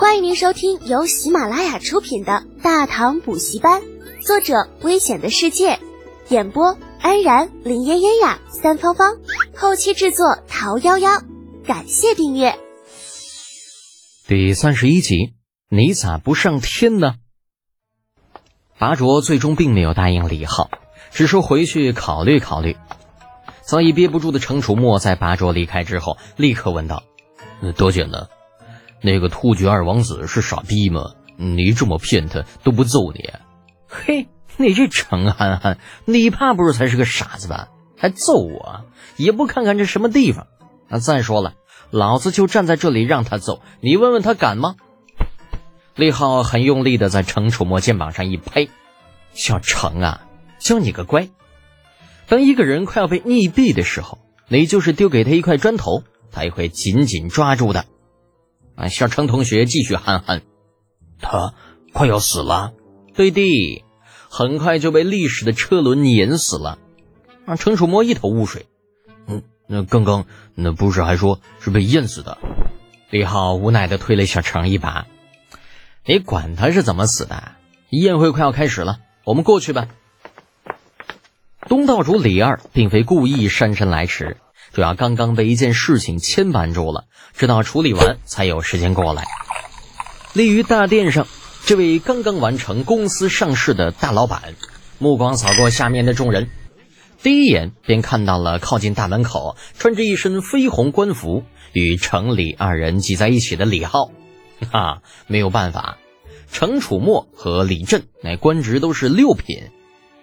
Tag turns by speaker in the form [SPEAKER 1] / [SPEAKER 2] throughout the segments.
[SPEAKER 1] 欢迎您收听由喜马拉雅出品的《大唐补习班》，作者：危险的世界，演播：安然、林嫣嫣呀、三芳芳，后期制作：桃夭夭。感谢订阅。
[SPEAKER 2] 第三十一集，你咋不上天呢？拔卓最终并没有答应李浩，只说回去考虑考虑。早已憋不住的程楚墨在拔卓离开之后，立刻问道：“
[SPEAKER 3] 多久呢？那个突厥二王子是傻逼吗？你这么骗他都不揍你？
[SPEAKER 2] 嘿，你这程憨憨，你怕不是才是个傻子吧？还揍我？也不看看这什么地方？那，再说了，老子就站在这里让他揍，你问问他敢吗？”李浩很用力的在程楚墨肩膀上一拍：“小程啊，教你个乖。”当一个人快要被溺毙的时候，你就是丢给他一块砖头，他也会紧紧抓住的。啊，小程同学继续憨憨，
[SPEAKER 3] 他快要死了。
[SPEAKER 2] 对的，很快就被历史的车轮碾死了。啊，程楚墨一头雾水。
[SPEAKER 3] 嗯，那刚刚那不是还说是被淹死的？
[SPEAKER 2] 李浩无奈的推了小程一把。你管他是怎么死的？宴会快要开始了，我们过去吧。东道主李二并非故意姗姗来迟，主要刚刚被一件事情牵绊住了，直到处理完才有时间过来。立于大殿上，这位刚刚完成公司上市的大老板，目光扫过下面的众人，第一眼便看到了靠近大门口穿着一身绯红官服与程李二人挤在一起的李浩。哈，没有办法，程楚墨和李振那官职都是六品。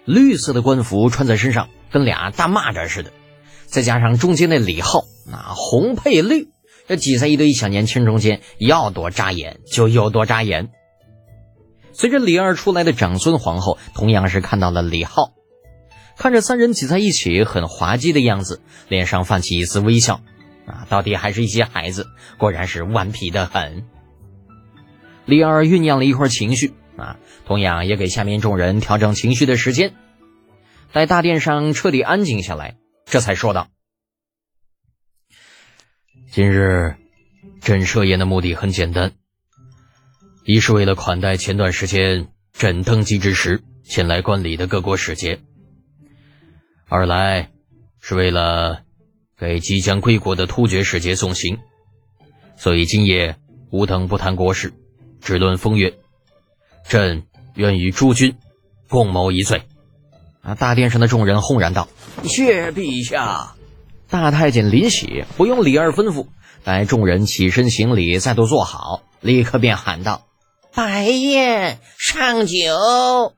[SPEAKER 2] 绿色的官服穿在身上，跟俩大蚂蚱似的，再加上中间那李浩，那红配绿，这挤在一堆小年轻中间，要多扎眼就有多扎眼。随着李二出来的长孙皇后，同样是看到了李浩，看着三人挤在一起很滑稽的样子，脸上泛起一丝微笑。啊，到底还是一些孩子，果然是顽皮的很。李二酝酿了一会儿情绪。啊，同样也给下面众人调整情绪的时间。待大殿上彻底安静下来，这才说道：“
[SPEAKER 3] 今日朕设宴的目的很简单，一是为了款待前段时间朕登基之时前来观礼的各国使节；二来是为了给即将归国的突厥使节送行。所以今夜吾等不谈国事，只论风月。”朕愿与诸君共谋一罪。
[SPEAKER 2] 啊！大殿上的众人轰然道：“
[SPEAKER 4] 谢陛下！”
[SPEAKER 2] 大太监林喜不用李二吩咐，待众人起身行礼，再度坐好，立刻便喊道：“
[SPEAKER 4] 摆宴上酒。”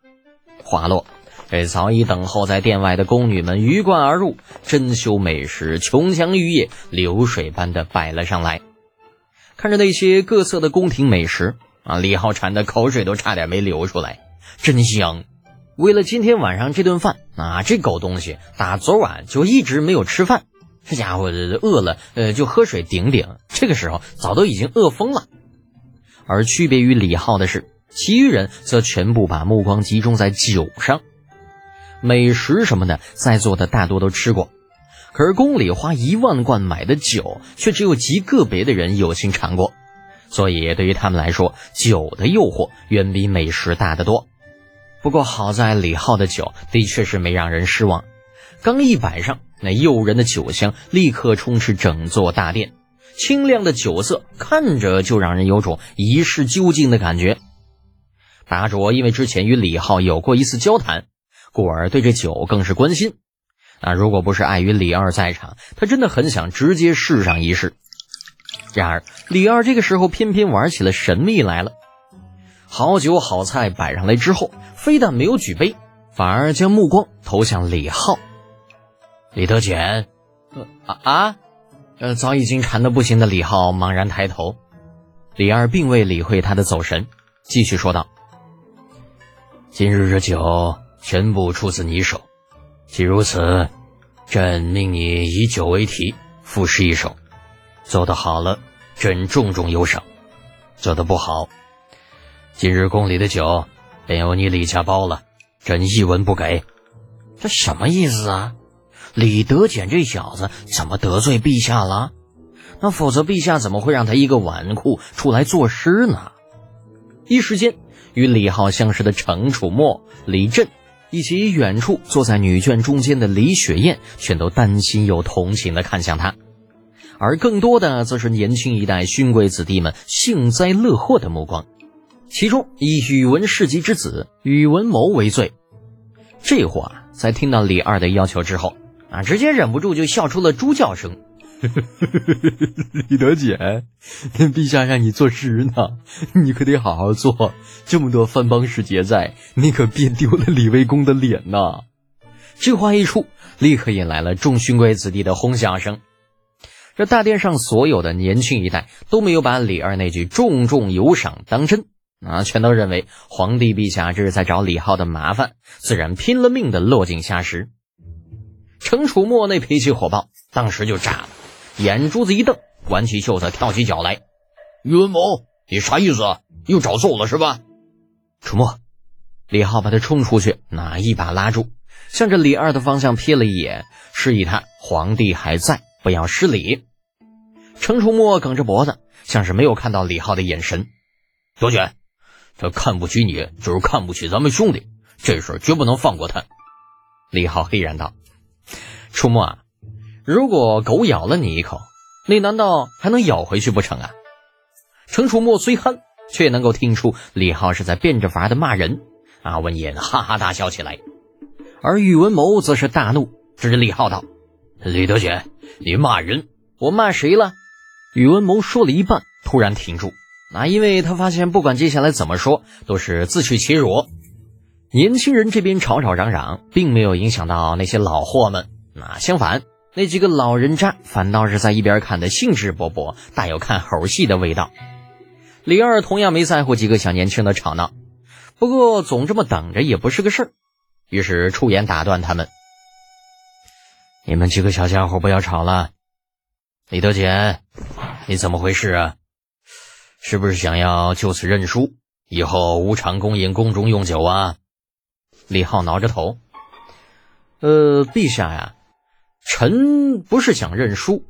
[SPEAKER 2] 话落，这早已等候在殿外的宫女们鱼贯而入，珍馐美食，琼浆玉液，流水般的摆了上来。看着那些各色的宫廷美食。啊！李浩馋的口水都差点没流出来，真香！为了今天晚上这顿饭，啊，这狗东西打昨晚就一直没有吃饭，这家伙饿了，呃，就喝水顶顶。这个时候早都已经饿疯了。而区别于李浩的是，其余人则全部把目光集中在酒上，美食什么的，在座的大多都吃过，可是宫里花一万贯买的酒，却只有极个别的人有幸尝过。所以，对于他们来说，酒的诱惑远比美食大得多。不过，好在李浩的酒的确是没让人失望。刚一摆上，那诱人的酒香立刻充斥整座大殿，清亮的酒色看着就让人有种一试究竟的感觉。达卓因为之前与李浩有过一次交谈，故而对这酒更是关心。那如果不是碍于李二在场，他真的很想直接试上一试。然而，李二这个时候偏偏玩起了神秘来了。好酒好菜摆上来之后，非但没有举杯，反而将目光投向李浩。
[SPEAKER 3] 李德简，
[SPEAKER 2] 啊啊！呃，早已经馋得不行的李浩茫然抬头。李二并未理会他的走神，继续说道：“
[SPEAKER 3] 今日这酒全部出自你手，既如此，朕命你以酒为题，赋诗一首。”做得好了，朕重重有赏；做得不好，今日宫里的酒便由你李家包了，朕一文不给。
[SPEAKER 4] 这什么意思啊？李德简这小子怎么得罪陛下了？
[SPEAKER 2] 那否则陛下怎么会让他一个纨绔出来作诗呢？一时间，与李浩相识的程楚墨、李振，以及远处坐在女眷中间的李雪燕，全都担心又同情地看向他，而更多的则是年轻一代勋贵子弟们幸灾乐祸的目光。其中以宇文氏集之子宇文谋为最。这话在听到李二的要求之后，啊，直接忍不住就笑出了猪叫声。
[SPEAKER 3] 李德简，陛下让你作诗呢，你可得好好做。这么多藩邦使节在，你可别丢了李卫公的脸呐！
[SPEAKER 2] 这话一出，立刻引来了众勋贵子弟的哄笑声。这大殿上所有的年轻一代都没有把李二那句重重有赏当真。啊，全都认为皇帝陛下这是在找李浩的麻烦，自然拼了命的落井下石。程楚墨那脾气火爆，当时就炸了，眼珠子一瞪，挽起袖子，跳起脚来。
[SPEAKER 5] 宇文谋，你啥意思？又找揍了是吧？
[SPEAKER 2] 楚墨，李浩把他冲出去，那一把拉住，向着李二的方向瞥了一眼，示意他皇帝还在，不要失礼。程楚墨梗着脖子，像是没有看到李浩的眼神。
[SPEAKER 5] 多卷。他看不起你，就是看不起咱们兄弟，这事绝不能放过他。
[SPEAKER 2] 李浩黑然道：“楚墨啊，如果狗咬了你一口，你难道还能咬回去不成啊？”程楚墨虽憨，却能够听出李浩是在变着法的骂人。阿文言哈哈大笑起来。而宇文谋则是大怒，指着李浩道：“
[SPEAKER 5] 李德全，你骂人！
[SPEAKER 2] 我骂谁了？”宇文谋说了一半，突然停住。那因为他发现，不管接下来怎么说，都是自取其辱。年轻人这边吵吵嚷嚷，并没有影响到那些老货们。那相反，那几个老人渣反倒是在一边看得兴致勃勃，大有看猴戏的味道。李二同样没在乎几个小年轻的吵闹，不过总这么等着也不是个事儿，于是出言打断他们：“你们几个小家伙不要吵了。李德简，你怎么回事啊？”是不是想要就此认输，以后无偿供应宫中用酒啊？李浩挠着头，呃，陛下呀，臣不是想认输，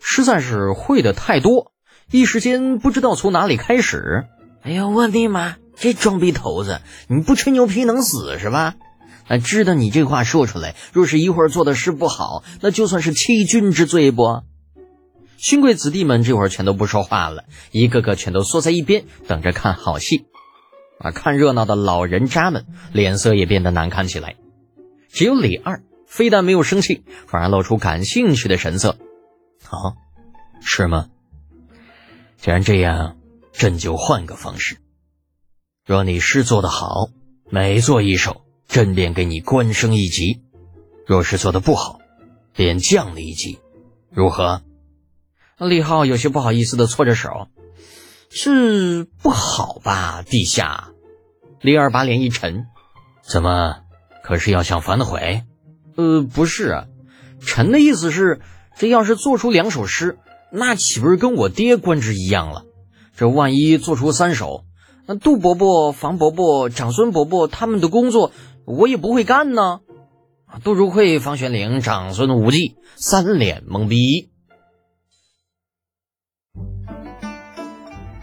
[SPEAKER 2] 实在是会的太多，一时间不知道从哪里开始。
[SPEAKER 4] 哎呀，我的妈！这装逼头子，你不吹牛皮能死是吧？啊，知道你这话说出来，若是一会儿做的事不好，那就算是欺君之罪不？
[SPEAKER 2] 勋贵子弟们这会儿全都不说话了，一个个全都缩在一边，等着看好戏。啊，看热闹的老人渣们脸色也变得难看起来。只有李二非但没有生气，反而露出感兴趣的神色。
[SPEAKER 3] 啊，是吗？既然这样，朕就换个方式。若你诗做得好，每做一首，朕便给你官升一级；若是做的不好，便降你一级，如何？
[SPEAKER 2] 李浩有些不好意思的搓着手，是不好吧，陛下？李二把脸一沉，
[SPEAKER 3] 怎么？可是要想反悔？
[SPEAKER 2] 呃，不是，臣的意思是，这要是做出两首诗，那岂不是跟我爹官职一样了？这万一做出三首，那杜伯伯、房伯伯、长孙伯伯他们的工作，我也不会干呢。杜如晦、房玄龄、长孙无忌三脸懵逼。